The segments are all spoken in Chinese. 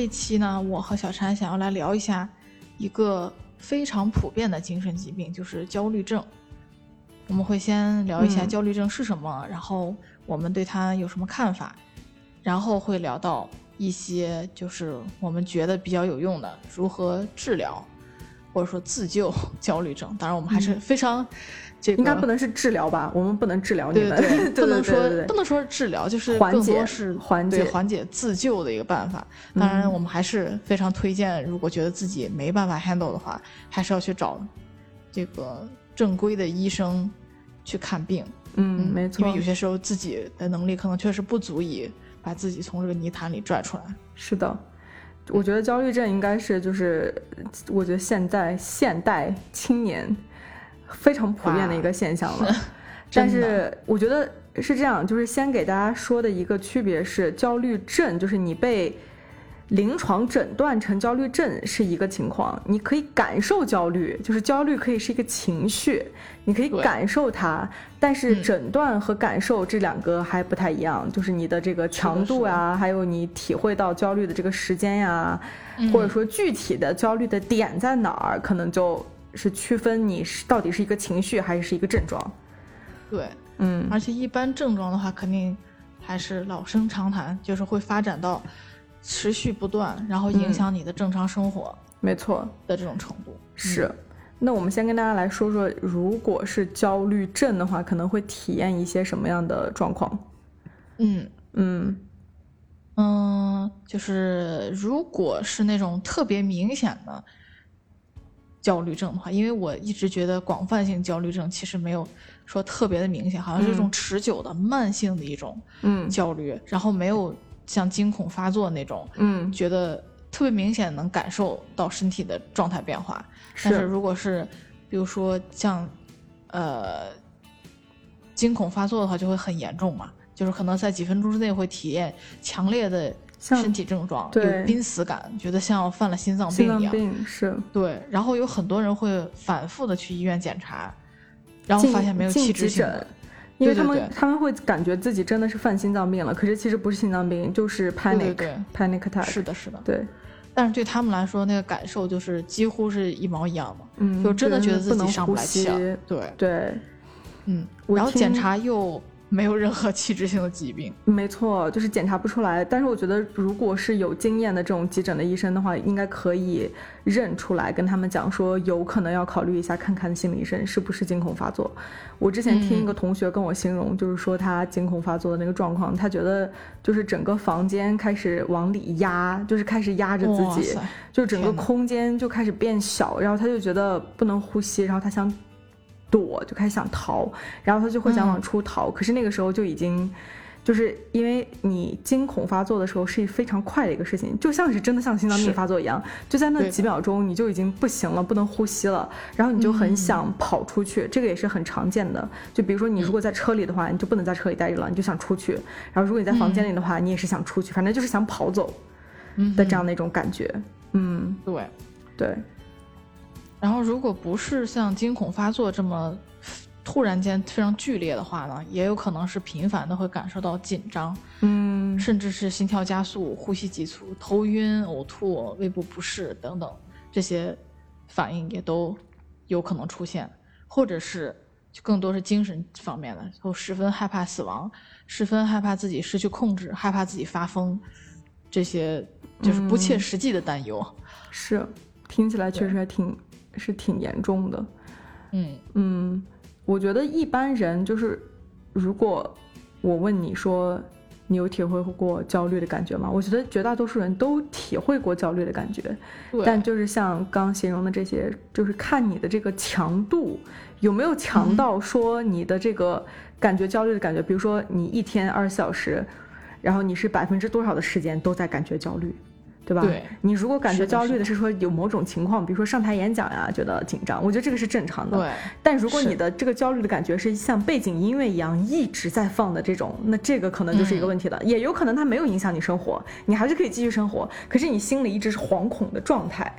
这期呢，我和小婵想要来聊一下一个非常普遍的精神疾病，就是焦虑症。我们会先聊一下焦虑症是什么，然后我们对它有什么看法，然后会聊到一些就是我们觉得比较有用的如何治疗，或者说自救焦虑症。当然，我们还是非常这个应该不能是治疗吧？我们不能治疗你们，对对不能说不能说是治疗，就是缓解更多是缓解对缓解自救的一个办法。当然，嗯我们还是非常推荐，如果觉得自己没办法 handle 的话，还是要去找这个正规的医生去看病。嗯，没错因为有，些时候自己的能力可能确实不足以把自己从这个泥潭里拽出来。是的。我觉得焦虑症应该是就是，我觉得现在现代青年非常普遍的一个现象了。但是我觉得是这样，就是先给大家说的一个区别是，焦虑症就是你被临床诊断成焦虑症是一个情况，你可以感受焦虑，就是焦虑可以是一个情绪，你可以感受它，但是嗯。诊断和感受这两个还不太一样，就是你的这个强度啊，还有你体会到焦虑的这个时间呀、嗯。或者说具体的焦虑的点在哪儿，可能就是区分你是到底是一个情绪还是一个症状。对，嗯，而且一般症状的话，肯定还是老生常谈，就是会发展到持续不断，然后影响你的正常生活没错，的这种程度。是。那我们先跟大家来说说，如果是焦虑症的话，可能会体验一些什么样的状况？嗯嗯嗯，就是如果是那种特别明显的焦虑症的话，因为我一直觉得广泛性焦虑症其实没有说特别的明显，好像是一种持久的、慢性的一种嗯。焦虑，然后没有像惊恐发作那种，嗯，觉得特别明显能感受到身体的状态变化。但是如果是比如说像呃惊恐发作的话，就会很严重嘛，就是可能在几分钟之内会体验强烈的像身体症状，对有濒死感，觉得像犯了心脏病一样。病是对，然后有很多人会反复的去医院检查，然后发现没有器质性的。因为他们他们会感觉自己真的是犯心脏病了，可是其实不是心脏病，就是 panic 对对 panic attack。是的，是的。对，但是对他们来说，那个感受就是几乎是一毛一样的，嗯，就真的觉得自己上不呼来气了。对，对，嗯，然后检查又没有任何器质性的疾病。没错，就是检查不出来。但是我觉得，如果是有经验的这种急诊的医生的话，应该可以认出来，跟他们讲说，有可能要考虑一下，看看心理医生是不是惊恐发作。我之前听一个同学跟我形容，就是说他惊恐发作的那个状况，他觉得就是整个房间开始往里压，就是开始压着自己，就整个空间就开始变小，然后他就觉得不能呼吸，然后他想躲，就开始想逃，然后他就会想往嗯。出逃，可是那个时候就已经。就是因为你惊恐发作的时候是非常快的一个事情，就像是真的像心脏病发作一样，就在那几秒钟你就已经不行了，不能呼吸了，然后你就很嗯。想跑出去，这个也是很常见的。就比如说你如果在车里的话，你就不能在车里待着了，你就想出去；然后如果你在房间里的话，你也是想出去，反正就是想跑走的这样的一种感觉。嗯，对。对，然后如果不是像惊恐发作这么突然间非常剧烈的话呢，也有可能是频繁的会感受到紧张，嗯，甚至是心跳加速、呼吸急促、头晕、呕吐、胃部不适等等这些反应也都有可能出现，或者是就更多是精神方面的，都十分害怕死亡，十分害怕自己失去控制，害怕自己发疯，这些就是不切嗯。实际的担忧。是，听起来确实还挺是挺严重的。嗯嗯，我觉得一般人就是，如果我问你说你有体会过焦虑的感觉吗？我觉得绝大多数人都体会过焦虑的感觉，对，但就是像刚形容的这些，就是看你的这个强度有没有强到说你的这个感觉焦虑的感觉，比如说你一天二十四小时，然后你是百分之多少的时间都在感觉焦虑。对吧？对你如果感觉焦虑的是说有某种情况，比如说上台演讲呀，觉得紧张，我觉得这个是正常的。对，但如果你的这个焦虑的感觉是像背景音乐一样一直在放的这种，那这个可能就是一个嗯问题了。也有可能它没有影响你生活，你还是可以继续生活，可是你心里一直是惶恐的状态，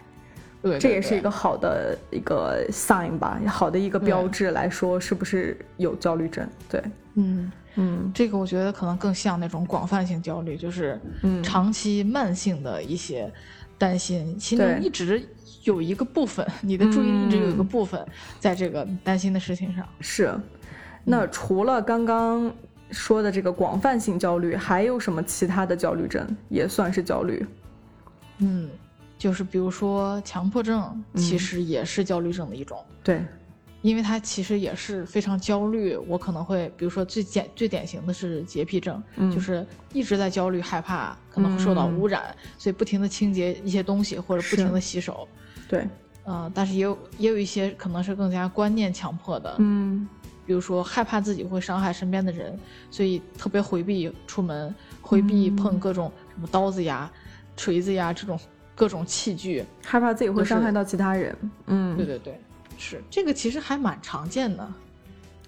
对，这也是一个好的一个 sign 吧，好的一个标志来说是不是有焦虑症？对，嗯，嗯这个我觉得可能更像那种广泛性焦虑，就是嗯长期慢性的一些担心，心中对一直有一个部分，你的注意力一直有一个嗯部分在这个担心的事情上。是。那除了刚刚说的这个广泛性焦虑，还有什么其他的焦虑症也算是焦虑？嗯，就是比如说强迫症，其实也是焦虑症的一种。对，因为他其实也是非常焦虑，我可能会，比如说最简最典型的是洁癖症，嗯。就是一直在焦虑、害怕可能会受到污染，所以不停的清洁一些东西或者不停的洗手。对，呃，但是也有也有一些可能是更加观念强迫的，嗯。比如说害怕自己会伤害身边的人，所以特别回避出门，回避碰各种什么刀子呀、锤子呀这种各种器具。害怕自己会伤害到其他人。嗯，对对对，是这个其实还蛮常见的。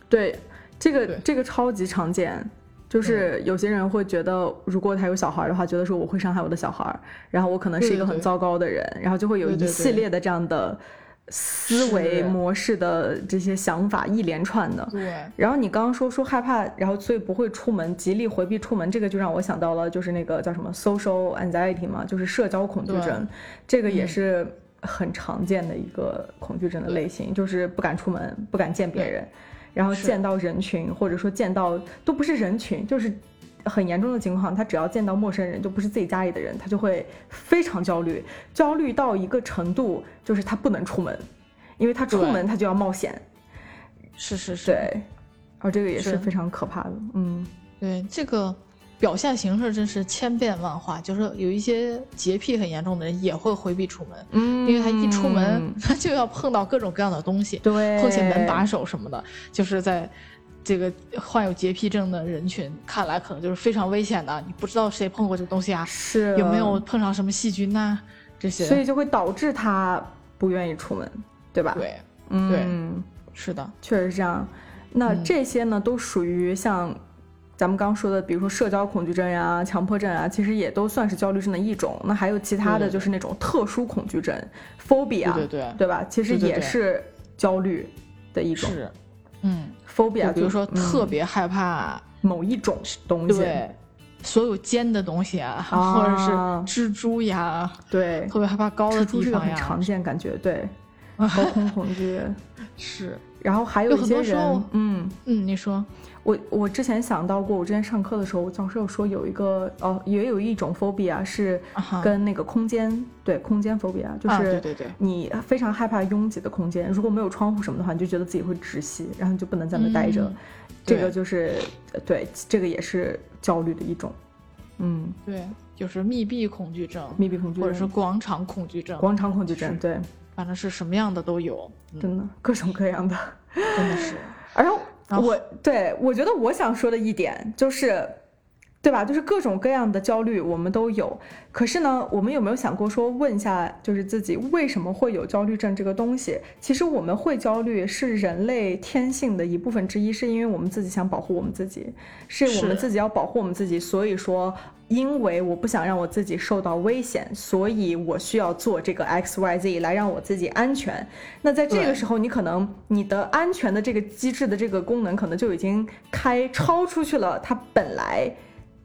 对，这个这个超级常见，就是有些人会觉得，如果他有小孩的话，觉得说我会伤害我的小孩，然后我可能是一个很糟糕的人，然后就会有一系列的这样的思维模式的这些想法一连串的。对，然后你刚刚说说害怕，然后所以不会出门，极力回避出门，这个就让我想到了，就是那个叫什么 social anxiety 嘛，就是社交恐惧症，这个也嗯是很常见的一个恐惧症的类型，就是不敢出门，不敢见别人，然后见到人群或者说见到都不是人群，就是。很严重的情况，他只要见到陌生人，就不是自己家里的人，他就会非常焦虑，焦虑到一个程度，就是他不能出门，因为他出门他就要冒险，是是是，对，然后这个也是是。非常可怕的，嗯，对这个表现形式真是千变万化，就是有一些洁癖很严重的人也会回避出门，嗯因为他一出门他就要碰到各种各样的东西，对，碰见门把手什么的，就是在。这个患有洁癖症的人群看来，可能就是非常危险的。你不知道谁碰过这个东西啊，是有没有，碰上什么细菌呐、这些，所以就会导致他不愿意出门，对吧？，对，嗯，是的，确实是这样。那嗯这些呢，都属于像咱们刚刚说的，比如说社交恐惧症呀、强迫症啊，其实也都算是焦虑症的一种。那还有其他的就是那种特殊恐惧症，phobia，对对对。对吧？其实也是焦虑的一种。是，嗯，phobia，就比如说特别害怕，某一种东西，对，所有尖的东西啊，啊或者是蜘蛛呀，对，特别害怕高的蜘蛛这个地方呀，很常见，感觉对，高空恐惧。是，然后还有有一些很多人，嗯，嗯，你说，我我之前想到过，我之前上课的时候，我教授说有一个哦，也有一种 phobia 是啊哈跟那个空间，对空间 phobia，就啊是你非常害怕拥挤的空间，如果没有窗户什么的话，你就觉得自己会窒息，然后你就不能在那待着。嗯。这个就是呃对，这个也是焦虑的一种，嗯，对，就是密闭恐惧症，密闭恐惧症或者是广场恐惧症，广场恐惧症，对，反正是什么样的都有，嗯，真的各种各样的。真的是，然后然后我对我觉得我想说的一点就是，对吧？就是各种各样的焦虑我们都有，可是呢，我们有没有想过说问一下，就是自己为什么会有焦虑症这个东西？其实我们会焦虑是人类天性的一部分之一，是因为我们自己想保护我们自己，是我们自己要保护我们自己，所以说。因为我不想让我自己受到危险，所以我需要做这个 X Y Z 来让我自己安全。那在这个时候，你可能你的安全的这个机制的这个功能可能就已经开超出去了它本来，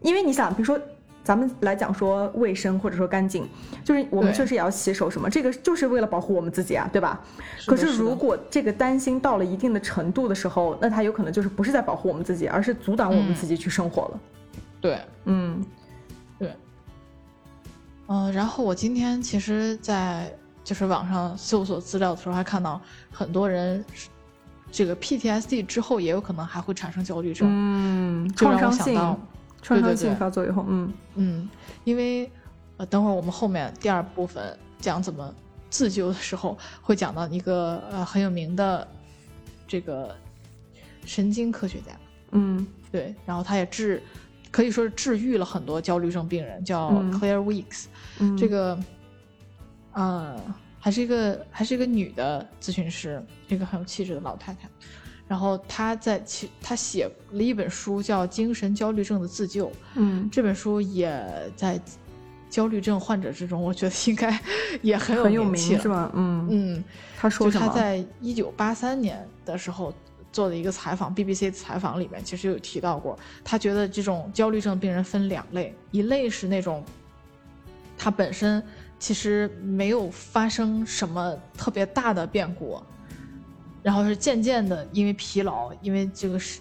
因为你想，比如说。咱们来讲说卫生或者说干净，就是我们确实也要洗手什么，这个就是为了保护我们自己啊，对吧？可是如果这个担心到了一定的程度的时候，那它有可能就是不是在保护我们自己，而是阻挡我们嗯自己去生活了。对，嗯嗯、然后我今天其实，在就是网上搜索资料的时候，还看到很多人是这个 PTSD 之后也有可能还会产生焦虑症，嗯，就让创伤性我想到，创伤性发作以后，嗯。嗯，因为呃，等会儿我们后面第二部分讲怎么自救的时候，会讲到一个呃很有名的这个神经科学家，嗯。对，然后他也治可以说是治愈了很多焦虑症病人，叫嗯 Claire Weeks。嗯这个，呃，还是一个还是一个女的咨询师，一个很有气质的老太太。然后她在其她写了一本书，叫《精神焦虑症的自救》。嗯，这本书也在焦虑症患者之中，我觉得应该也很有很有名是吧？嗯，嗯，她说什么？就他在一九八三年的时候做的一个采访，BBC 的采访里面其实有提到过，他觉得这种焦虑症病人分两类，一类是那种他本身其实没有发生什么特别大的变故，然后是渐渐的因为疲劳，因为这个是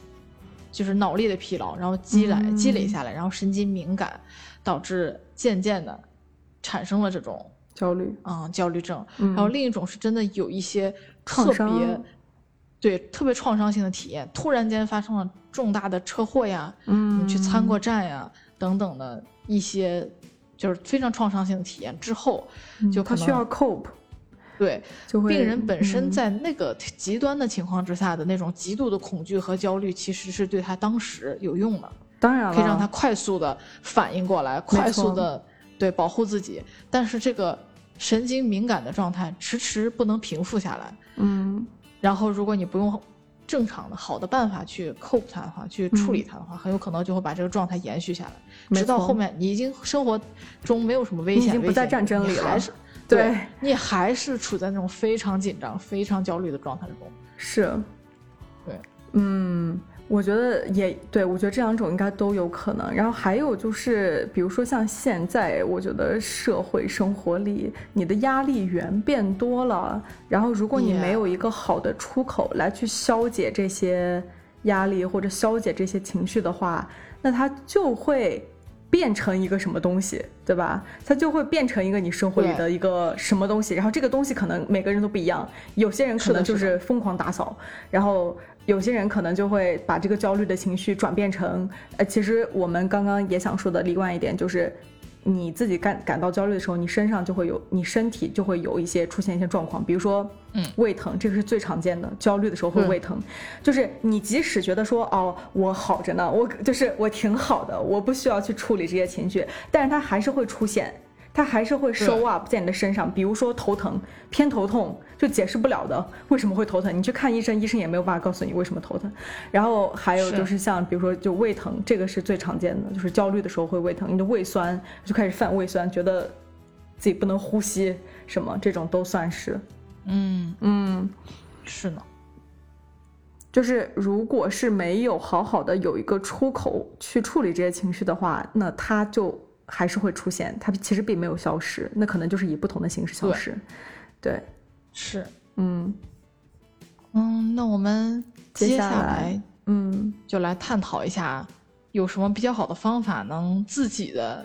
就是脑力的疲劳，然后积累、嗯积累下来，然后神经敏感，导致渐渐的产生了这种焦虑。啊、焦虑症。嗯然后另一种是真的有一些特创伤别，对特别创伤性的体验，突然间发生了重大的车祸呀，嗯，你去参过站呀等等的一些，就是非常创伤性的体验之后，嗯就可他需要能 cope，对就会病人本身嗯。在那个极端的情况之下的那种极度的恐惧和焦虑，其实是对他当时有用的，当然了，可以让他快速的反应过来，快速的对保护自己。但是这个神经敏感的状态迟迟不能平复下来，嗯然后如果你不用正常的好的办法去 cope 它的话，去处理它的话，很有可能就会把这个状态延续下来，直到后面你已经生活中没有什么危险，你已经不在战争里了你还是对你还是处在那种非常紧张、非常焦虑的状态中。是，对，嗯，我觉得也对，我觉得这两种应该都有可能。然后还有就是，比如说像现在，我觉得社会生活里你的压力源变多了，然后如果你没有一个好的出口来去消解这些压力或者消解这些情绪的话，那它就会。变成一个什么东西，对吧？它就会变成一个你生活里的一个什么东西，然后这个东西可能每个人都不一样，有些人可能就是是疯狂打扫，然后有些人可能就会把这个焦虑的情绪转变成，呃，其实我们刚刚也想说的另外一点就是，你自己感感到焦虑的时候，你身上就会有，你身体就会有一些出现一些状况，比如说，嗯。胃疼，这个是最常见的，焦虑的时候会胃疼，就是你即使觉得说，哦，我好着呢，我就是我挺好的，我不需要去处理这些情绪，但是它还是会出现。它还是会 show up 在你的身上，比如说头疼、偏头痛，就解释不了的，为什么会头疼？你去看医生，医生也没有办法告诉你为什么头疼。然后还有就是像比如说就胃疼，这个是最常见的，就是焦虑的时候会胃疼，你的胃酸就开始犯胃酸，觉得自己不能呼吸，什么这种都算是。嗯，嗯，是呢，就是如果是没有好好的有一个出口去处理这些情绪的话，那它就还是会出现，它其实并没有消失，那可能就是以不同的形式消对失。对，是。嗯嗯，那我们接接下下来来嗯就来探讨一下，有什么比较好的方法能自己的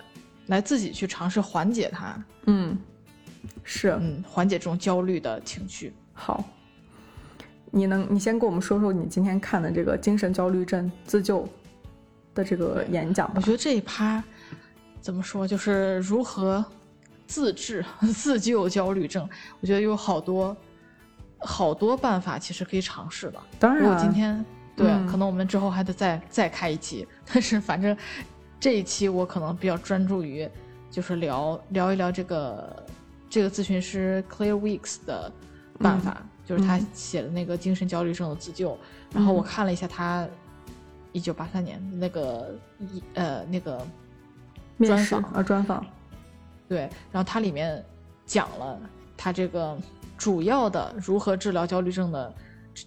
来自己去尝试缓解它，嗯，是嗯，缓解这种焦虑的情绪。好。你能，你先跟我们说说你今天看的这个精神焦虑症自救的这个演讲吧我。觉得这一趴怎么说，就是如何自治、自救焦虑症。我觉得有好多好多办法，其实可以尝试的。当然，如果今天对，嗯可能我们之后还得再再开一期，但是反正这一期我可能比较专注于就是聊聊一聊这个这个咨询师 Claire Weeks 的办法，就是他嗯写的那个精神焦虑症的自救。然后我嗯看了一下他一九八三年那个一呃那个面试专访啊，专访，对，然后它里面讲了它这个主要的如何治疗焦虑症的这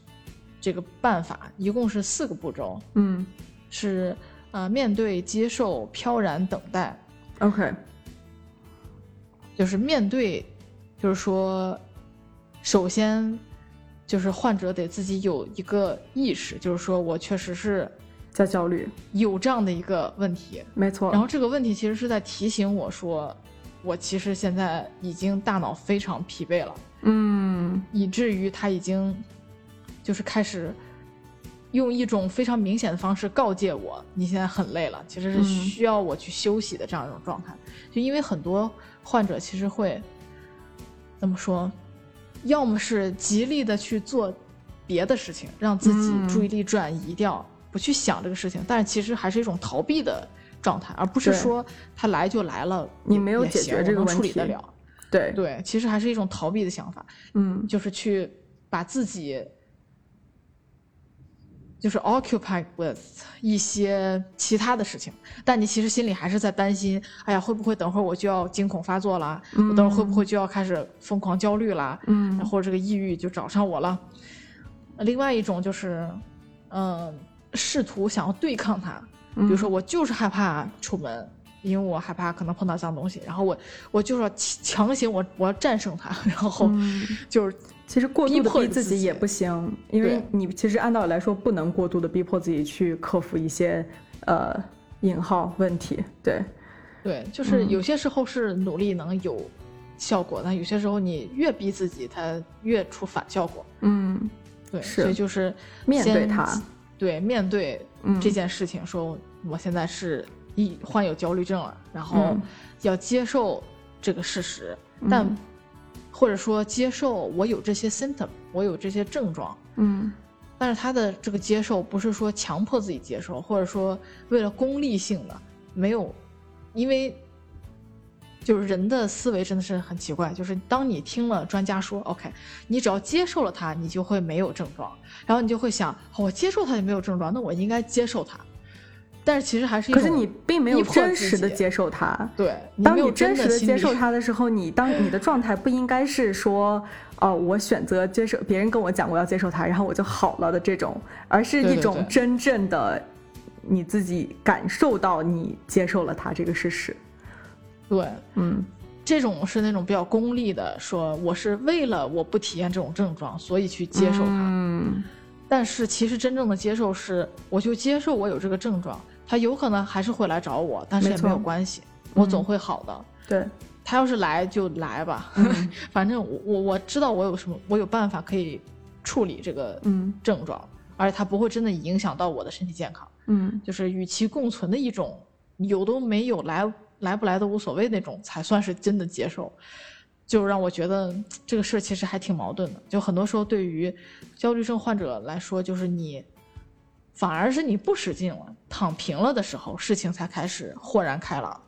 这个办法，一共是四个步骤，嗯是呃面对、接受、飘然、等待。，OK，就是面对，就是说，首先就是患者得自己有一个意识，就是说我确实是在焦虑，有这样的一个问题，没错。然后这个问题其实是在提醒我说，我其实现在已经大脑非常疲惫了。嗯以至于他已经就是开始用一种非常明显的方式告诫我，你现在很累了，其实是嗯需要我去休息的这样一种状态。就因为很多患者其实会怎么说，要么是极力的去做别的事情，让自己嗯注意力转移掉，不去想这个事情，但是其实还是一种逃避的状态，而不是说他来就来了，你没有解决这个我能处理问题得了。对，对，其实还是一种逃避的想法，嗯就是去把自己就是 occupied with 一些其他的事情，但你其实心里还是在担心，哎呀，会不会等会儿我就要惊恐发作了？我等会儿会不会就要开始疯狂焦虑了？嗯然后这个抑郁就找上我了。另外一种就是，嗯、试图想要对抗它，比嗯如说我就是害怕出门，因为我害怕可能碰到脏东西，然后我我就是要强强行我我要战胜它，然后嗯就是其实过度逼的迫自己逼自己也不行，因为你其实按道理来说不能过度的逼迫自己去克服一些呃引号问题。对，对，就是嗯有些时候是努力能有效果，但有些时候你越逼自己，它越出反效果。嗯，对，所以就是面对它，对面对嗯。这件事情，说我现在是一患有焦虑症了，然后嗯。要接受这个事实，但嗯或者说接受我有这些 symptom，我有这些症状，嗯。但是他的这个接受不是说强迫自己接受，或者说为了功利性的，没有，因为就是人的思维真的是很奇怪，就是当你听了专家说 OK，你只要接受了它，你就会没有症状，然后你就会想，哦我接受它就没有症状，那我应该接受它，但是其实还是可是你并没有真实的接受它。对，当你真实的接受它的时候，你当你的状态不应该是说，哦，我选择接受别人跟我讲我要接受它，然后我就好了的这种，而是一种真正的你自己感受到你接受了它这个事实。对，嗯。这种是那种比较功利的，说我是为了我不体验这种症状，所以去接受它。嗯。但是其实真正的接受是，我就接受我有这个症状，他有可能还是会来找我，但是也没有关系，我总会好的。对，他要是来就来吧，嗯。反正我我我知道我有什么，我有办法可以处理这个嗯症状，而且它不会真的影响到我的身体健康，嗯。就是与其共存的一种，有都没有来来不来都无所谓那种，才算是真的接受。就让我觉得这个事儿其实还挺矛盾的。就很多时候，对于焦虑症患者来说，就是你反而是你不使劲了、躺平了的时候，事情才开始豁然开朗。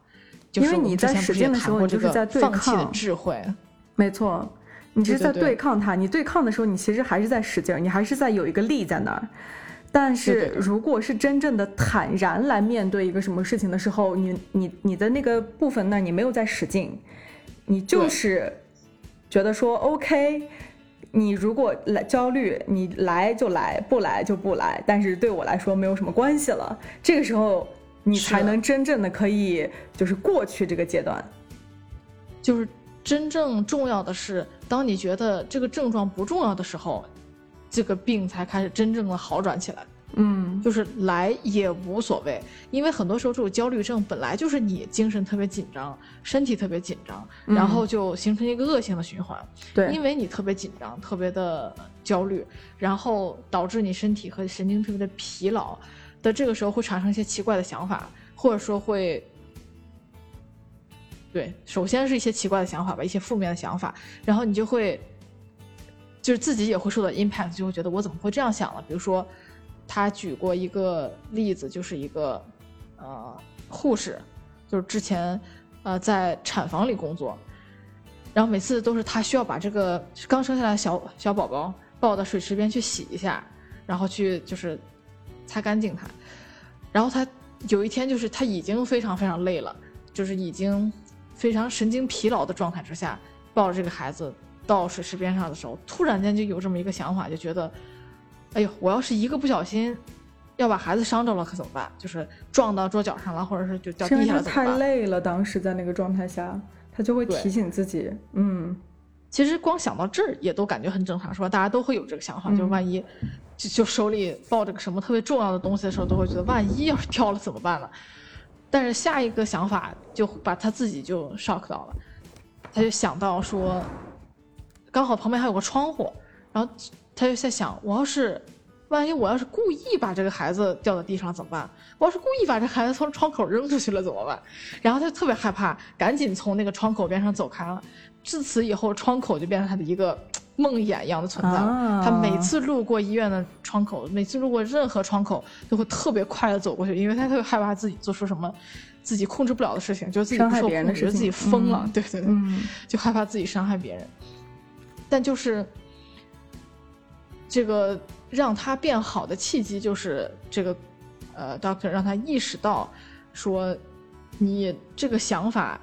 就是因为你在使劲的时候就是在对放弃的抗智慧。没错，你是在对对对对抗它。你对抗的时候，你其实还是在使劲儿，你还是在有一个力在那儿。但是如果是真正的坦然来面对一个什么事情的时候，你你你的那个部分那你没有在使劲，你就是觉得说 OK。你如果来焦虑，你来就来，不来就不来，但是对我来说没有什么关系了。这个时候，你才能真正的可以就是过去这个阶段。就是真正重要的是，当你觉得这个症状不重要的时候，这个病才开始真正的好转起来。嗯，就是来也无所谓，因为很多时候这种焦虑症本来就是你精神特别紧张，身体特别紧张，嗯然后就形成一个恶性的循环。对，因为你特别紧张，特别的焦虑，然后导致你身体和神经特别的疲劳的这个时候会产生一些奇怪的想法，或者说会。对，首先是一些奇怪的想法吧，一些负面的想法，然后你就会，就是自己也会受到 impact，就会觉得我怎么会这样想呢？比如说，他举过一个例子，就是一个呃护士，就是之前呃在产房里工作，然后每次都是他需要把这个刚生下来的小小宝宝抱到水池边去洗一下，然后去就是擦干净它，然后他有一天就是他已经非常非常累了，就是已经非常神经疲劳的状态之下，抱着这个孩子到水池边上的时候，突然间就有这么一个想法，就觉得，哎呦，我要是一个不小心。要把孩子伤着了可怎么办？就是撞到桌角上了，或者是就掉地下了怎么办？累了，当时在那个状态下，他就会提醒自己，嗯，其实光想到这儿也都感觉很正常，是吧？大家都会有这个想法，嗯就万一就就手里抱着个什么特别重要的东西的时候，都会觉得万一要是掉了怎么办呢？但是下一个想法就把他自己就 shock 到了，他就想到说，刚好旁边还有个窗户，然后他就在想，我要是万一我要是故意把这个孩子掉到地上怎么办？我要是故意把这孩子从窗口扔出去了怎么办？然后他就特别害怕，赶紧从那个窗口边上走开了。自此以后，窗口就变成他的一个梦魇一样的存在了。啊他每次路过医院的窗口，每次路过任何窗口，都会特别快的走过去，因为他特别害怕自己做出什么自己控制不了的事情，觉得自己不受别人觉得自己疯了。嗯对对对，嗯就害怕自己伤害别人。但就是这个让他变好的契机，就是这个呃，doctor 让他意识到说，你这个想法。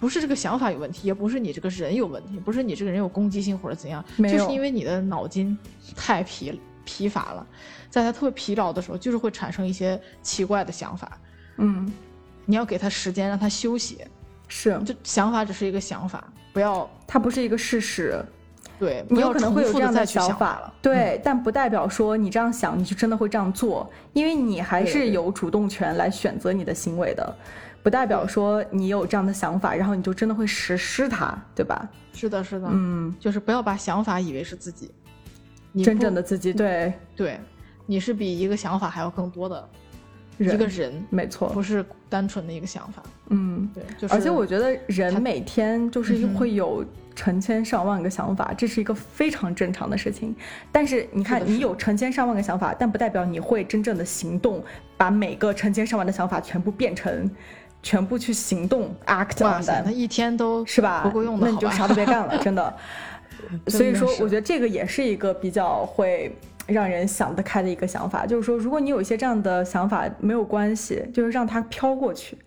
不是这个想法有问题，也不是你这个人有问题，不是你这个人有攻击性或者怎样，就是因为你的脑筋太疲疲乏了，在他特别疲劳的时候，就是会产生一些奇怪的想法。嗯，你要给他时间，让他休息。是，就想法只是一个想法，不要它不是一个事实。对，你有可能会有这样的想法，了。对，但不代表说你这样想你就真的会这样做，因为你还是有主动权来选择你的行为的，不代表说你有这样的想法，然后你就真的会实施它，对吧？是的，是的，嗯，就是不要把想法以为是自己，真正的自己，对，对，你是比一个想法还要更多的人一个人，没错，不是单纯的一个想法。嗯。对，就是而且我觉得人每天就是会有成千上万个想法，这是一个非常正常的事情。但是你看，你有成千上万个想法，但不代表你会真正的行动，把每个成千上万的想法全部变成，全部去行动 act 哇 on 塞，那一天都是吧？不够用的，那你就啥都别干了，真的。所以说，我觉得这个也是一个比较会让人想得开的一个想法，就是说，如果你有一些这样的想法，没有关系，就是让它飘过去。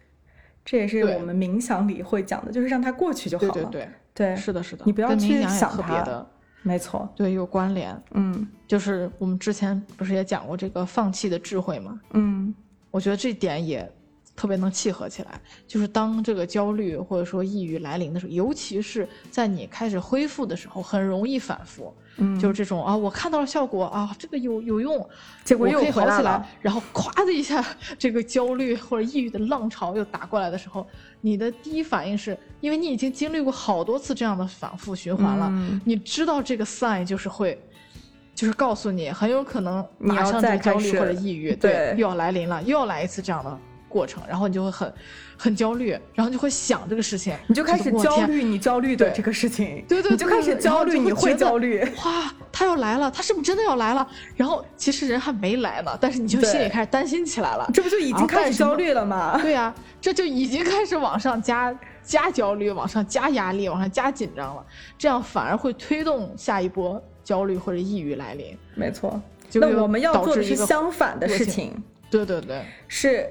这也是我们冥想里会讲的，就是让它过去就好了。对对对，对是的，是的，你不要去冥想它特别的，没错。对，有关联。嗯就是我们之前不是也讲过这个放弃的智慧吗？嗯我觉得这点也特别能契合起来。就是当这个焦虑或者说抑郁来临的时候，尤其是在你开始恢复的时候，很容易反复。嗯，就是这种啊，我看到了效果啊，这个有有用，结果又我可以好起来然后咵的一下，这个焦虑或者抑郁的浪潮又打过来的时候，你的第一反应是因为你已经经历过好多次这样的反复循环了，嗯。你知道这个 sign 就是会。就是告诉你，很有可能马上这再开始个焦虑或者抑郁，对又要来临了，又要来一次这样的过程，然后你就会很很焦虑，然后就会想这个事情，你就开始焦虑你焦虑的这个事情，对对你就开始焦虑，你会焦虑。哇，他要来了，他是不是真的要来了？然后其实人还没来呢，但是你就心里开始担心起来了。这不就已经开始焦虑了吗？对呀、这就已经开始往上加加焦虑，往上加压力，往上加紧张了，这样反而会推动下一波焦虑或者抑郁来临。没错。就会那我们要做的是相反的事情，对对对，是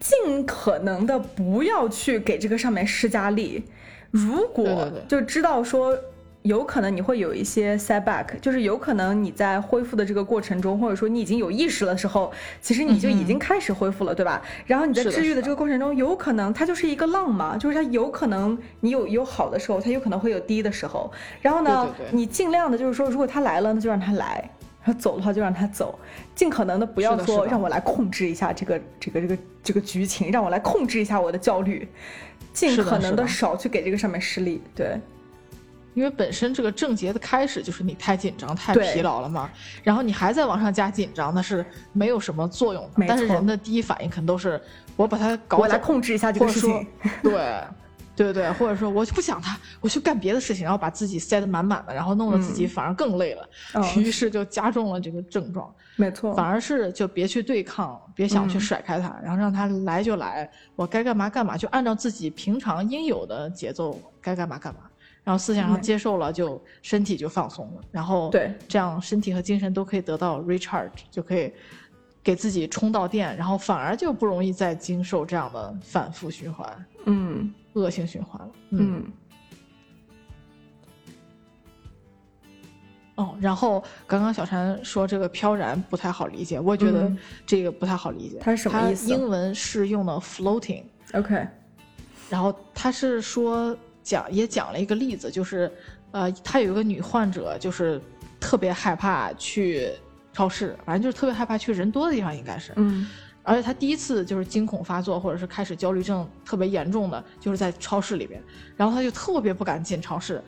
尽可能的不要去给这个上面施加力。如果就知道说。有可能你会有一些 setback，就是有可能你在恢复的这个过程中，或者说你已经有意识的时候，其实你就已经开始恢复了，对吧？然后你在治愈的这个过程中，有可能它就是一个浪嘛，就是它有可能你有有好的时候，它有可能会有低的时候。然后呢，对对对你尽量的就是说，如果它来了，那就让它来；然后走的话就让他走，尽可能的不要说让我来控制一下这个这个这个这个局情，让我来控制一下我的焦虑，尽可能的的少去给这个上面施力。对，因为本身这个症结的开始就是你太紧张、太疲劳了嘛，然后你还在往上加紧张，那是没有什么作用的没。但是错人的第一反应可能都是我把它搞我来控制一下这个事情。对，对对，或者说我就不想他，我去干别的事情，然后把自己塞得满满的，然后弄得自己反而更累了，哦。于是就加重了这个症状。没错，反而是就别去对抗，别想去嗯。甩开它，然后让他来就来，我该干嘛干嘛，就按照自己平常应有的节奏该干嘛干嘛。然后思想上嗯。接受了，就身体就放松了，然后对。这样身体和精神都可以得到 recharge，就可以给自己充到电，然后反而就不容易再经受这样的反复循环、嗯。恶性循环了。嗯。哦，然后刚刚小婵说这个飘然不太好理解，我也觉得嗯。这个不太好理解。它是什么意思？英文是用的 floating，，OK，然后他是说讲也讲了一个例子，就是呃，他有一个女患者，就是特别害怕去超市，反正就是特别害怕去人多的地方，应该是。嗯而且他第一次就是惊恐发作，或者是开始焦虑症特别严重的，就是在超市里边，然后他就特别不敢进超市。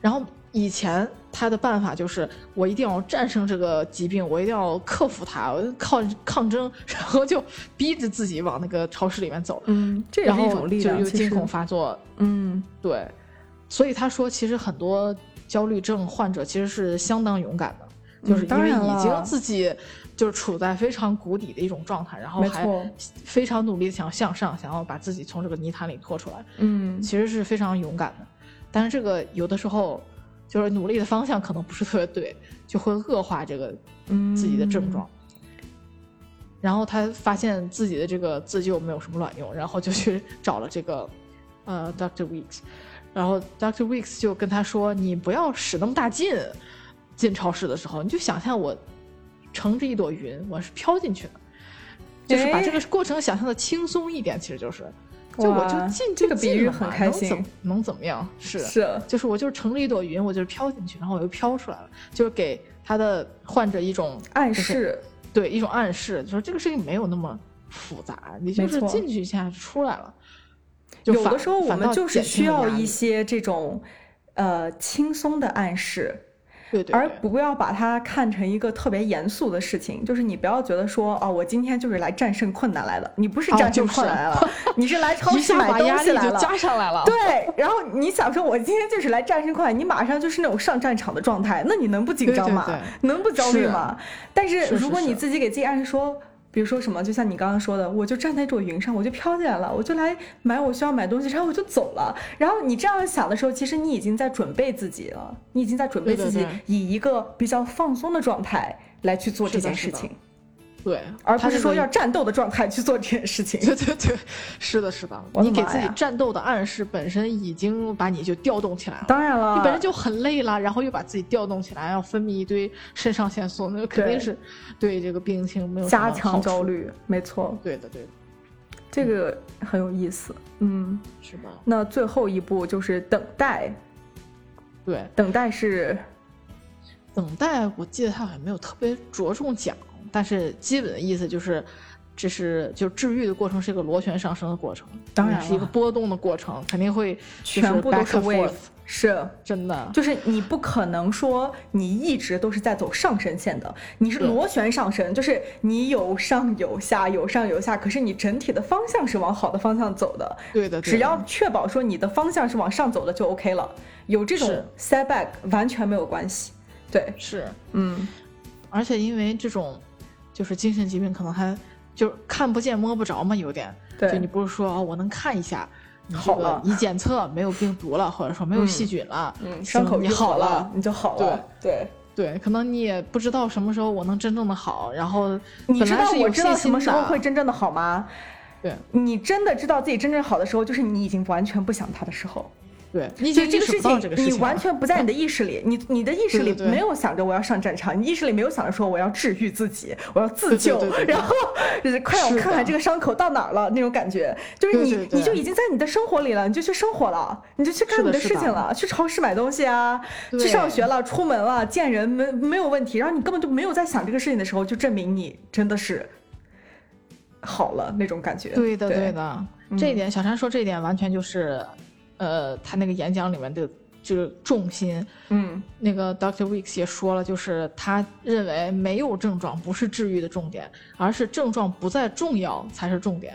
然后以前他的办法就是，我一定要战胜这个疾病，我一定要克服它，我靠抗争，然后就逼着自己往那个超市里面走，嗯，这也是一种力量，就又惊恐发作，嗯对，所以他说，其实很多焦虑症患者其实是相当勇敢的，就是因为当然已经自己就是处在非常谷底的一种状态，然后还非常努力的想要向上，想要把自己从这个泥潭里拖出来，嗯，其实是非常勇敢的。但是这个有的时候就是努力的方向可能不是特别对，就会恶化这个嗯自己的症。状。然后他发现自己的这个自救没有什么卵用，然后就去找了这个呃 Doctor Weeks，然后 Doctor Weeks 就跟他说：“你不要使那么大劲，进超市的时候，你就想象我乘着一朵云，我是飘进去的，就是把哎这个过程想象的轻松一点，其实就是，就我就进这个比喻很开心能怎能怎么样？是是。就是我就是乘着一朵云，我就是飘进去，然后我又飘出来了，就是给他的患者一种暗就是示，对一种暗示，就是这个事情没有那么复杂，你就是进去一下就出来了。就有的时候我们就是需要一些这种呃轻松的暗示，对对，而不要把它看成一个特别严肃的事情。就是你不要觉得说哦，我今天就是来战胜困难来的，你不是哦战胜困难来了，你是来超市买东西来了。加上来了。对，然后你想说，我今天就是来战胜困难，你马上就是那种上战场的状态，那你能不紧张吗？对能不焦虑吗？但是如果你自己给自己暗示说，比如说什么，就像你刚刚说的，我就站在这朵云上，我就飘进来了，我就来买我需要买东西，然后我就走了。然后你这样想的时候，其实你已经在准备自己了，你已经在准备自己以一个比较放松的状态来去做这件事情，对，而不是说要战斗的状态去做这件事情。对对对，是的，是的，你给自己战斗的暗示本身已经把你就调动起来了。当然了，你本身就很累了，然后又把自己调动起来，要分泌一堆肾上腺素，那肯定是对这个病情没有加强焦。虑，没错，对的，对的，这个很有意思。嗯，是吧？那最后一步就是等待，对，等待是等待，我记得他好像没有特别着重讲，但是基本的意思就是，这是就治愈的过程是一个螺旋上升的过程，当然是一个波动的过程，肯定会全部都是 wave，forth，是。真的，就是你不可能说你一直都是在走上升线的，你是螺旋上升，就是你有上有下，有上有下，可是你整体的方向是往好的方向走的。对的，对的。只要确保说你的方向是往上走的就 OK 了，有这种是。setback 完全没有关系。对，是，嗯，而且因为这种就是精神疾病，可能还就看不见摸不着嘛，有点，对就你不是说哦，我能看一下。你这个好了一检测没有病毒了，或者说没有嗯细菌了，嗯，伤口你好了，你就好了。对，对，对可能你也不知道什么时候我能真正的好，然后你知道我知道什么时候会真正的好吗？对你真的知道自己真正好的时候，就是你已经完全不想他的时候。对，你已就这个事情，你完全不在你的意识里，你你的意识里没有想着我要上战场，你意识里没有想着说我要治愈自己，我要自救，然后就是快让我看看这个伤口到哪儿了那种感觉，就是你你就已经在你的生活里了，你就去生活了，你就去干你的事情了，去超市买东西啊，去上学了，出门了，见人没没有问题，然后你根本就没有在想这个事情的时候，就证明你真的是好了那种感觉。对的，对对的，这一点小山说这一点完全就是，呃，他那个演讲里面的就是重心。嗯，那个 Doctor Weeks 也说了，就是他认为没有症状不是治愈的重点，而是症状不再重要才是重点。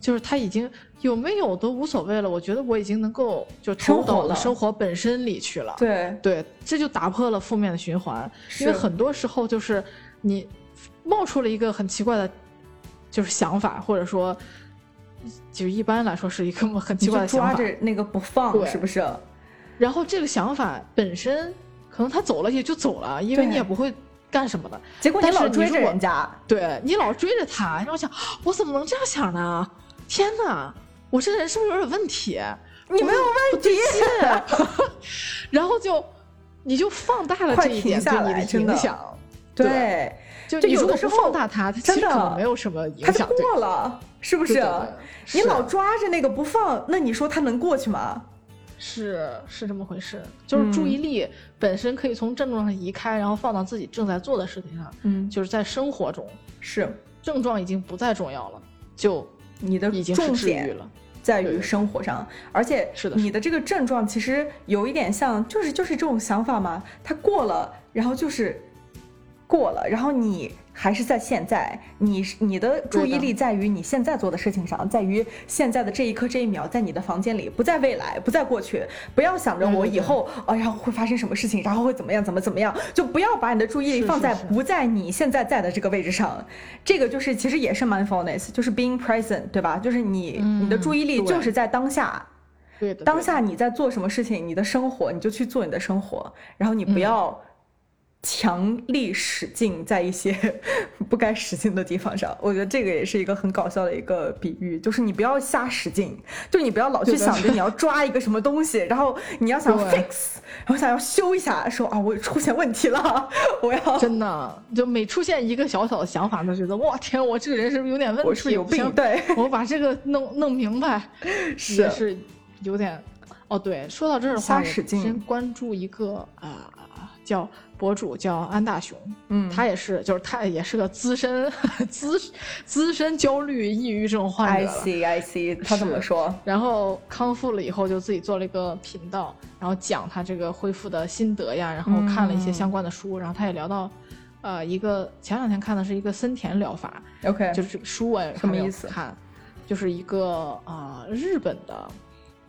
就是他已经有没有都无所谓了，我觉得我已经能够就投入到生活本身里去了。对，对，这就打破了负面的循环，因为很多时候就是你冒出了一个很奇怪的，就是想法，或者说，就一般来说是一个很奇怪的想法。抓着那个不放，对是不是？然后这个想法本身可能他走了也就走了，因为你也不会干什么的。结果你老追着人家，对你老追着他，然后想我怎么能这样想呢？天哪，我这人是不是有点问题？你没有问题。然后就你就放大了这一点对你的影响。对，就你如果不就有的时候放大它，它其真的实可能没有什么影响。对过了，是不是？你老抓着那个不放，那你说它能过去吗？是是这么回事，就是注意力本身可以从症状上移开，然后放到自己正在做的事情上，嗯，就是在生活中，是症状已经不再重要了，就你的已经治愈了。在于生活上，而且是的你的这个症状其实有一点像，就是就是这种想法嘛，它过了，然后就是过了，然后你还是在现在，你你的注意力在于你现在做的事情上，在于现在的这一刻这一秒，在你的房间里，不在未来，不在过去，不要想着我以后啊，然后会发生什么事情，然后会怎么样，怎么怎么样，就不要把你的注意力放在不在你现在在的这个位置上。这个就是其实也是 mindfulness，就是 being present，对吧？就是你你的注意力就是在当下，对的，当下你在做什么事情，你的生活你就去做你的生活，然后你不要。强力使劲在一些 不该使劲的地方上，我觉得这个也是一个很搞笑的一个比喻，就是你不要瞎使劲，就你不要老去想着你要抓一个什么东西，然后你要想 fix，然后想要修一下，说啊我出现问题了，我要真的就每出现一个小小的想法，都觉得哇天，我这个人是不是有点问题？我是不是有病？对，我把这个弄弄明白，是是有点哦。对，说到这儿的话，先关注一个啊叫。博主叫安大雄，嗯，他也是，就是他也是个资深资资深焦虑抑郁症患者 I see, I see，他怎么说？然后康复了以后，就自己做了一个频道，然后讲他这个恢复的心得呀，然后看了一些相关的书，然后他也聊到，呃，一个前两天看的是一个森田疗法，OK，就是书文什么意思？看，就是一个啊日本的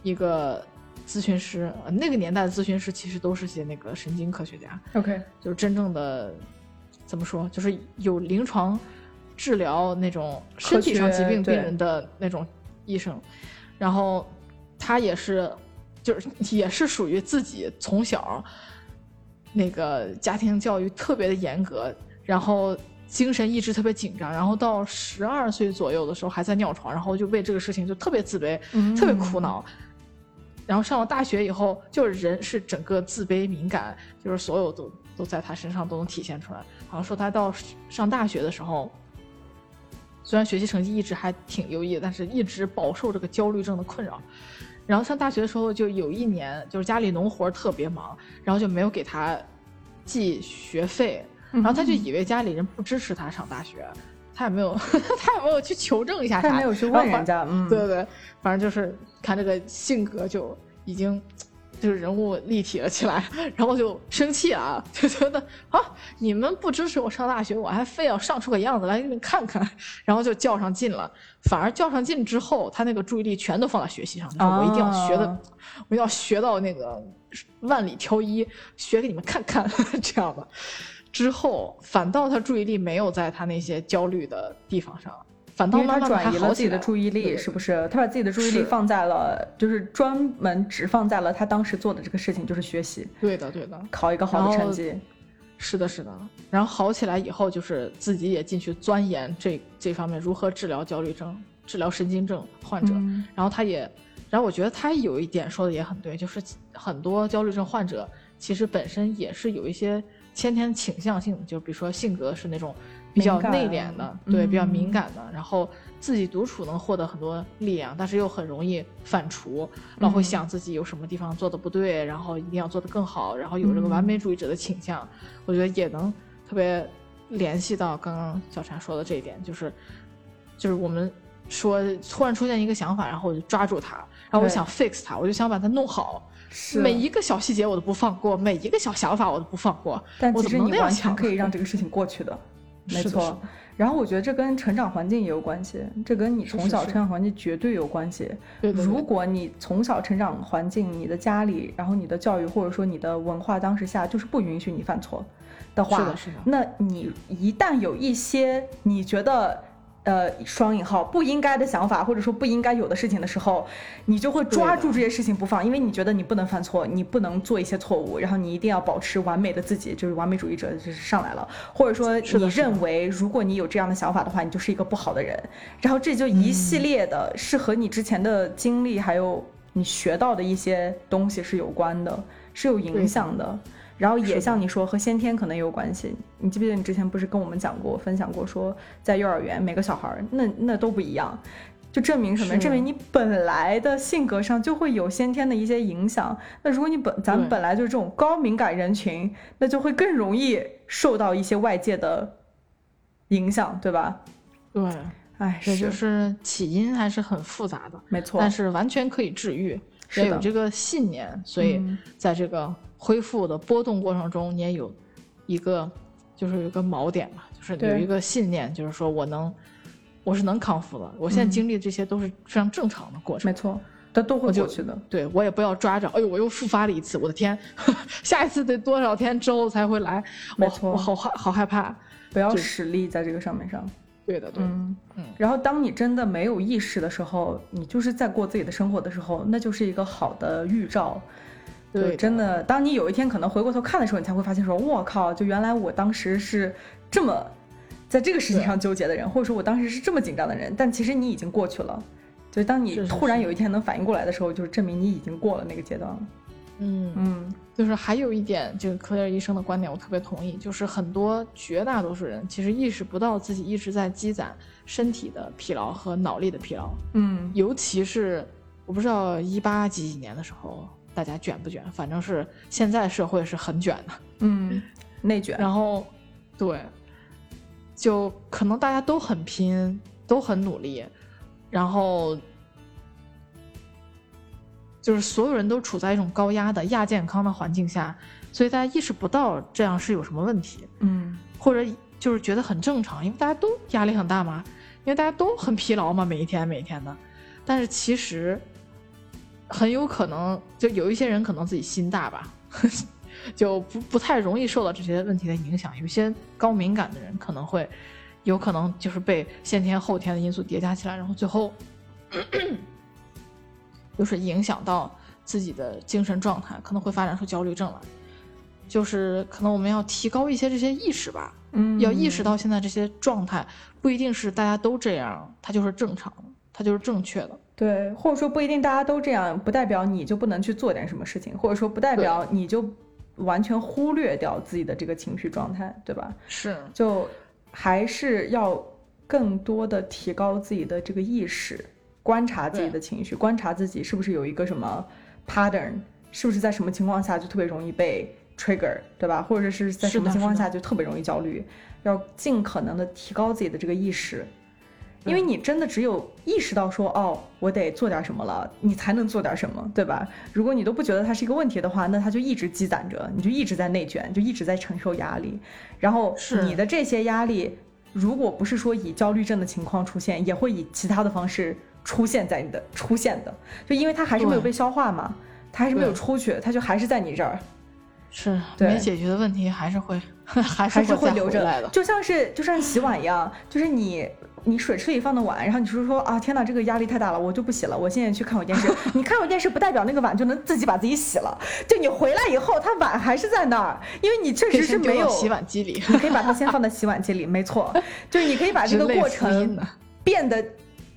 一个。咨询师，那个年代的咨询师其实都是些那个神经科学家。OK，就是真正的怎么说，就是有临床治疗那种身体上疾病病人的那种医生。然后他也是，就是 也是属于自己从小那个家庭教育特别的严格，然后精神意志特别紧张，然后到十二岁左右的时候还在尿床，然后就为这个事情就特别自卑，特别苦恼。然后上了大学以后，就是人是整个自卑敏感，就是所有都都在他身上都能体现出来。好像说他到上大学的时候，虽然学习成绩一直还挺优异，但是一直饱受这个焦虑症的困扰。然后上大学的时候，就有一年就是家里农活特别忙，然后就没有给他寄学费，然后他就以为家里人不支持他上大学。他也没有，他也没有去求证一下，他也没有去问人家，嗯，对对对，反正就是看这个性格就已经就是人物立体了起来，然后就生气啊，就觉得啊，你们不支持我上大学，我还非要上出个样子来给你们看看，然后就较上劲了。反而较上劲之后，他那个注意力全都放在学习上，说我一定要学的，我要学到那个万里挑一，学给你们看看 这样的。之后，反倒他注意力没有在他那些焦虑的地方上，反倒慢慢转移了自己的注意力，是不是？他把自己的注意力放在了，就是专门只放在了他当时做的这个事情，就是学习。对的，对的，考一个好的成绩。是的，是的。然后好起来以后，就是自己也进去钻研这这方面如何治疗焦虑症、治疗神经症患者。然后他也，然后我觉得他有一点说的也很对，就是很多焦虑症患者其实本身也是有一些。先天倾向性，就比如说性格是那种比较内敛的，对，比较敏感的，然后自己独处能获得很多力量，但是又很容易反刍，老会想自己有什么地方做的不对，然后一定要做得更好，然后有这个完美主义者的倾向，我觉得也能特别联系到刚刚小婵说的这一点，就是就是我们说突然出现一个想法，然后我就抓住它，然后我想 fix 它，我就想把它弄好。每一个小细节我都不放过，每一个小想法我都不放过。但其实你完全可以让这个事情过去的，没错。然后我觉得这跟成长环境也有关系，这跟你从小成长环境绝对有关系。如果你从小成长环境，你的家里，然后你的教育或者说你的文化当时下就是不允许你犯错的话，是的是的那你一旦有一些你觉得。呃，双引号不应该的想法，或者说不应该有的事情的时候，你就会抓住这些事情不放，因为你觉得你不能犯错，你不能做一些错误，然后你一定要保持完美的自己，就是完美主义者就是上来了，或者说你认为如果你有这样的想法的话，你就是一个不好的人，然后这就一系列的是和你之前的经历还有你学到的一些东西是有关的，是有影响的。然后也像你说，和先天可能也有关系。你记不记得你之前不是跟我们讲过、分享过，说在幼儿园每个小孩儿那那都不一样，就证明什么？证明你本来的性格上就会有先天的一些影响。那如果你本咱们本来就是这种高敏感人群，那就会更容易受到一些外界的影响，对吧？对，哎，这就是起因还是很复杂的，没错。但是完全可以治愈，也有这个信念，所以在这个。恢复的波动过程中，你也有一个就是有一个锚点嘛，就是有一个信念，就是说我能，我是能康复的。我现在嗯经历的这些都是非常正常的过程。没错，它都会过去的。对我也不要抓着，哎呦，我又复发了一次，我的天，下一次得多少天之后才会来？我没错我好害好害怕。不要就使力在这个上面上。对的，对的，嗯嗯然后当你真的没有意识的时候，你就是在过自己的生活的时候，那就是一个好的预兆。就对真的，当你有一天可能回过头看的时候，你才会发现说，我靠，就原来我当时是这么在这个事情上纠结的人，或者说我当时是这么紧张的人，但其实你已经过去了。就当你突然有一天能反应过来的时候，就是证明你已经过了那个阶段了。嗯嗯就是还有一点，这个科尔医生的观点我特别同意，就是很多绝大多数人其实意识不到自己一直在积攒身体的疲劳和脑力的疲劳，嗯尤其是我不知道一八几几年的时候大家卷不卷，反正是现在社会是很卷的，嗯，内卷。然后对，就可能大家都很拼，都很努力，然后。就是所有人都处在一种高压的亚健康的环境下，所以大家意识不到这样是有什么问题，嗯或者就是觉得很正常，因为大家都压力很大嘛，因为大家都很疲劳嘛，每一天每一天的。但是其实很有可能，就有一些人可能自己心大吧，就不不太容易受到这些问题的影响。有些高敏感的人可能会，有可能就是被先天后天的因素叠加起来，然后最后 就是影响到自己的精神状态，可能会发展出焦虑症来。就是可能我们要提高一些这些意识吧，嗯，要意识到现在这些状态不一定是大家都这样，它就是正常的，它就是正确的。对，或者说不一定大家都这样，不代表你就不能去做点什么事情，或者说不代表你就完全忽略掉自己的这个情绪状态，对吧？是，就还是要更多的提高自己的这个意识，观察自己的情绪，观察自己是不是有一个什么 pattern，是不是在什么情况下就特别容易被 trigger，对吧？或者是在什么情况下就特别容易焦虑，要尽可能的提高自己的这个意识。因为你真的只有意识到说，哦，我得做点什么了，你才能做点什么，对吧？如果你都不觉得它是一个问题的话，那它就一直积攒着，你就一直在内卷，就一直在承受压力，然后你的这些压力，如果不是说以焦虑症的情况出现，也会以其他的方式出现在你的出现的，就因为它还是没有被消化嘛，它还是没有出去，它就还是在你这儿。是对没解决的问题还是会 还还是会留着来的。就像是就像洗碗一样，就是你你水池里放的碗，然后你说说啊天哪，这个压力太大了，我就不洗了，我现在去看会电视。你看会电视不代表那个碗就能自己把自己洗了，就你回来以后，它碗还是在那儿，因为你确实是没有洗碗机里，你可以把它先放在洗碗机里，没错，就是你可以把这个过程变得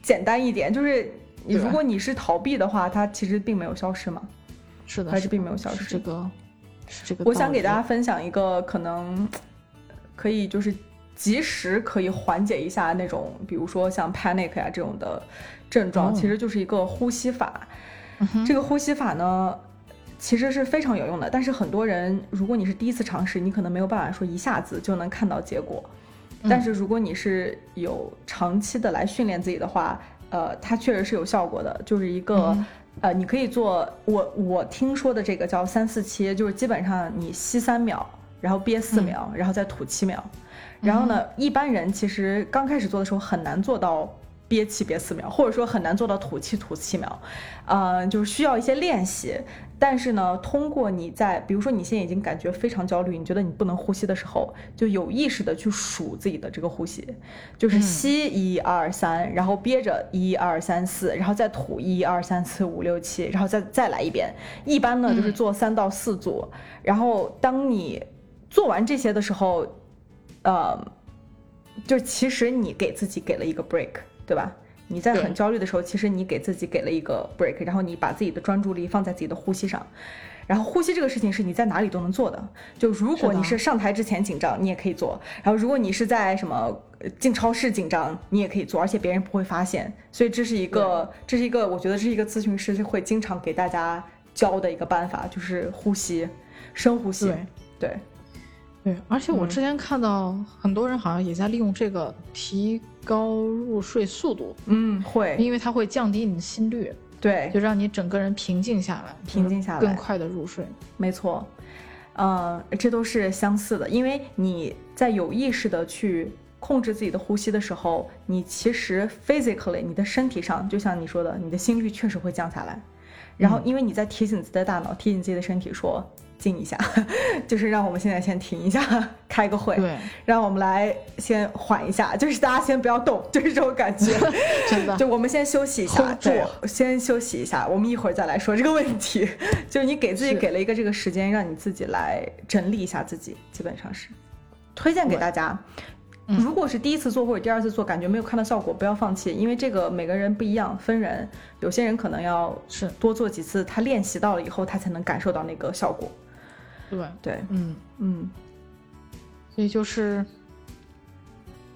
简单一点，就是你如果你是逃避的话，它其实并没有消失嘛。是的，还是并没有消失这个，是这个。我想给大家，分享一个可能可以就是及时可以缓解一下那种，比如说像 panic 呀、这种的症状，哦其实就是一个呼吸法。嗯这个呼吸法呢，其实是非常有用的，但是很多人如果你是第一次尝试，你可能没有办法说一下子就能看到结果。嗯但是如果你是有长期的来训练自己的话，呃，它确实是有效果的，就是一个。嗯呃，你可以做我我听说的这个叫三四七，就是基本上你吸三秒，然后憋四嗯秒，然后再吐七秒。然后呢，一般人其实刚开始做的时候很难做到憋气憋四秒，或者说很难做到吐气吐七秒，呃，就是需要一些练习。但是呢，通过你在比如说你现在已经感觉非常焦虑，你觉得你不能呼吸的时候，就有意识的去数自己的这个呼吸，就是嗯。吸一二三，然后憋着一二三四，然后再吐一二三四五六七，然后再再来一遍。一般呢就是嗯做三到四组，然后当你做完这些的时候，呃，就其实你给自己给了一个 break，对吧？你在很焦虑的时候，其实你给自己给了一个 break，然后你把自己的专注力放在自己的呼吸上，然后呼吸这个事情是你在哪里都能做的。就如果你是上台之前紧张，你也可以做；然后如果你是在什么呃进超市紧张，你也可以做，而且别人不会发现。所以这是一个，这是一个，我觉得这是一个咨询师会经常给大家教的一个办法，就是呼吸，深呼吸。对对，对，而且我嗯之前看到很多人好像也在利用这个提高入睡速度，嗯，会，因为它会降低你的心率，对就，让你整个人平静下来，平静下来更快的入睡。没错。呃，这都是相似的，因为你在有意识的去控制自己的呼吸的时候，你其实 physically 你的身体上，就像你说的，你的心率确实会降下来。然后，因为你在提醒自己的大脑，提醒自己的身体说。静一下，就是让我们现在先停一下，开个会，对，让我们来先缓一下，就是大家先不要动，就是这种感觉，真的，就我们先休息一下，对，先休息一下，我们一会儿再来说这个问题。就是你给自己给了一个这个时间，让你自己来整理一下自己，基本上是推荐给大家。如果是第一次做或者第二次做，感觉没有看到效果，不要放弃，因为这个每个人不一样，分人，有些人可能要是多做几次，他练习到了以后，他才能感受到那个效果。对对，嗯嗯，所以就是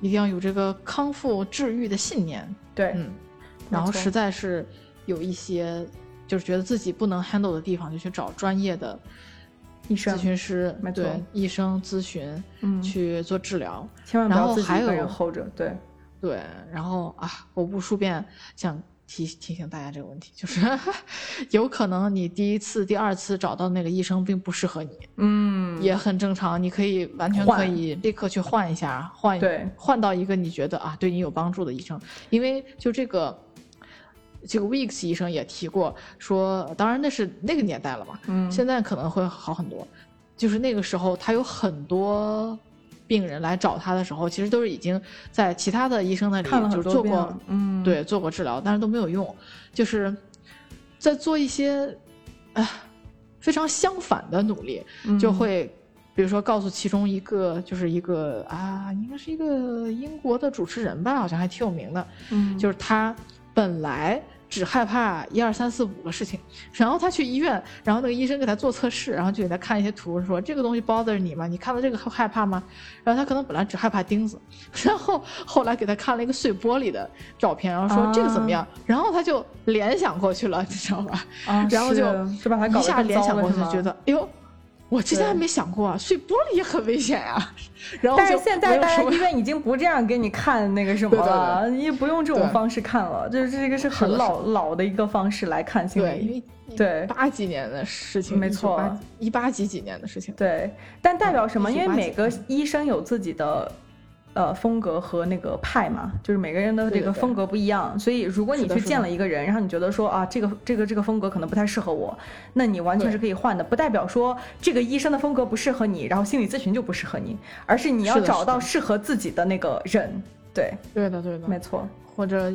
一定要有这个康复治愈的信念，对，嗯，然后实在是有一些就是觉得自己不能 handle 的地方，就去找专业的医生、咨询师，对，医生咨询，嗯，去做治疗，千万不要自己一个人 hold 着，对，对，然后啊，我无数遍想。提提醒大家这个问题，就是 有可能你第一次、第二次找到那个医生并不适合你，嗯，也很正常，你可以完全可以立刻去换一下，换对。换到一个你觉得啊对你有帮助的医生，因为就这个这个 Weeks 医生也提过说，当然那是那个年代了嘛，嗯，现在可能会好很多，就是那个时候他有很多。病人来找他的时候，其实都是已经在其他的医生那里就做过，嗯，对，做过治疗，但是都没有用，就是在做一些，啊，非常相反的努力，就会，比如说告诉其中一个，就是一个啊，应该是一个英国的主持人吧，好像还挺有名的，嗯，就是他本来。只害怕一二三四五个事情，然后他去医院，然后那个医生给他做测试，然后就给他看一些图，说这个东西 bother 你吗？你看到这个害怕吗？然后他可能本来只害怕钉子，然后后来给他看了一个碎玻璃的照片，然后说这个怎么样？然后他就联想过去了，你知道吧？然后就就把他一下联想过去，觉得哎呦。我之前还没想过，碎玻璃也很危险呀。然后，但是现在大家医院已经不这样给你看那个什么了，你也不用这种方式看了，就是这个是很老老的一个方式来看心理。对，八几年的事情，没错，一八几几年的事情。对，但代表什么？因为每个医生有自己的。呃，风格和那个派嘛，就是每个人的这个风格不一样，所以如果你去见了一个人，然后你觉得说啊，这个这个这个风格可能不太适合我，那你完全是可以换的，不代表说这个医生的风格不适合你，然后心理咨询就不适合你，而是你要找到适合自己的那个人。对，对的，对的，没错。或者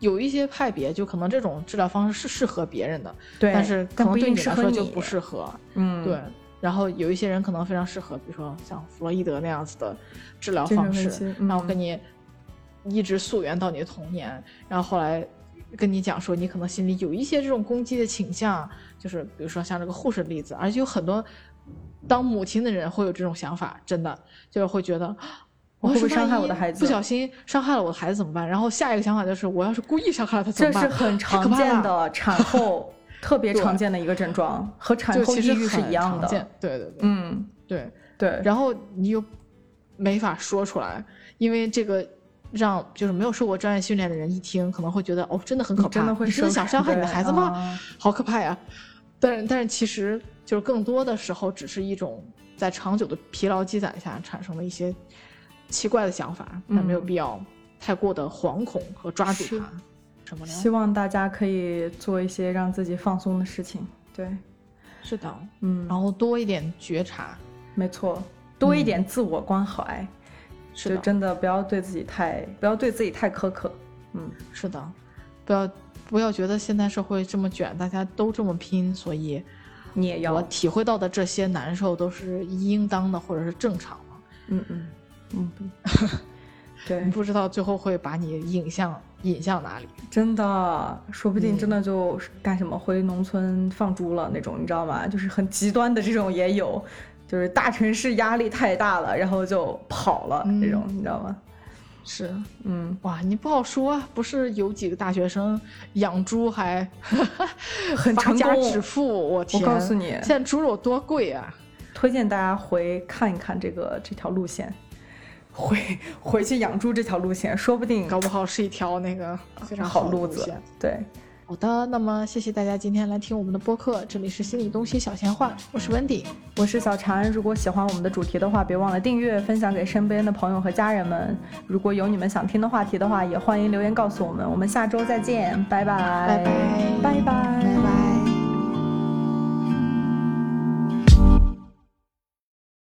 有一些派别，就可能这种治疗方式是适合别人的，对，但是可能对你来说就不适合。嗯，对。然后有一些人可能非常适合，比如说像弗洛伊德那样子的治疗方式，然后跟你一直溯源到你的童年，然后后来跟你讲说你可能心里有一些这种攻击的倾向，就是比如说像这个护士的例子，而且有很多当母亲的人会有这种想法，真的就是会觉得我会不会伤害我的孩子？不小心伤害了我的孩子怎么办？然后下一个想法就是我要是故意伤害了他怎么办？这是很常见的产后。特别常见的一个症状，和产后抑郁是一样的。对对对，嗯，对对。然后你又没法说出来，因为这个让就是没有受过专业训练的人一听，可能会觉得哦，真的很可怕，真的会真的想伤害你的孩子吗？好可怕呀！但是但是其实就是更多的时候，只是一种在长久的疲劳积攒下产生了一些奇怪的想法，但没有必要太过的惶恐和抓住它。希望大家可以做一些让自己放松的事情。对，是的，嗯，然后多一点觉察，没错，多一点自我关怀，是真的不要对自己太不要对自己太苛刻。嗯，是的，不要不要觉得现在社会这么卷，大家都这么拼，所以你也要我体会到的这些难受都是应当的或者是正常的。嗯嗯嗯，对你，不知道最后会把你引向。引向哪里？真的，说不定真的就干什么回农村放猪了那种，你知道吗？就是很极端的这种也有，就是大城市压力太大了，然后就跑了那种，你知道吗？是，嗯，哇，你不好说，不是有几个大学生养猪还很 发家致富？我天，我告诉你，现在猪肉多贵啊！推荐大家回看一看这个这条路线。回 回去养猪这条路线，说不定搞不好是一条那个非常好路子。对，好的，那么谢谢大家今天来听我们的播客，这里是心理东西小闲话，我是温迪，我是小婵。如果喜欢我们的主题的话，别忘了订阅、分享给身边的朋友和家人们。如果有你们想听的话题的话，也欢迎留言告诉我们。我们下周再见，拜拜，拜拜，拜拜，拜拜。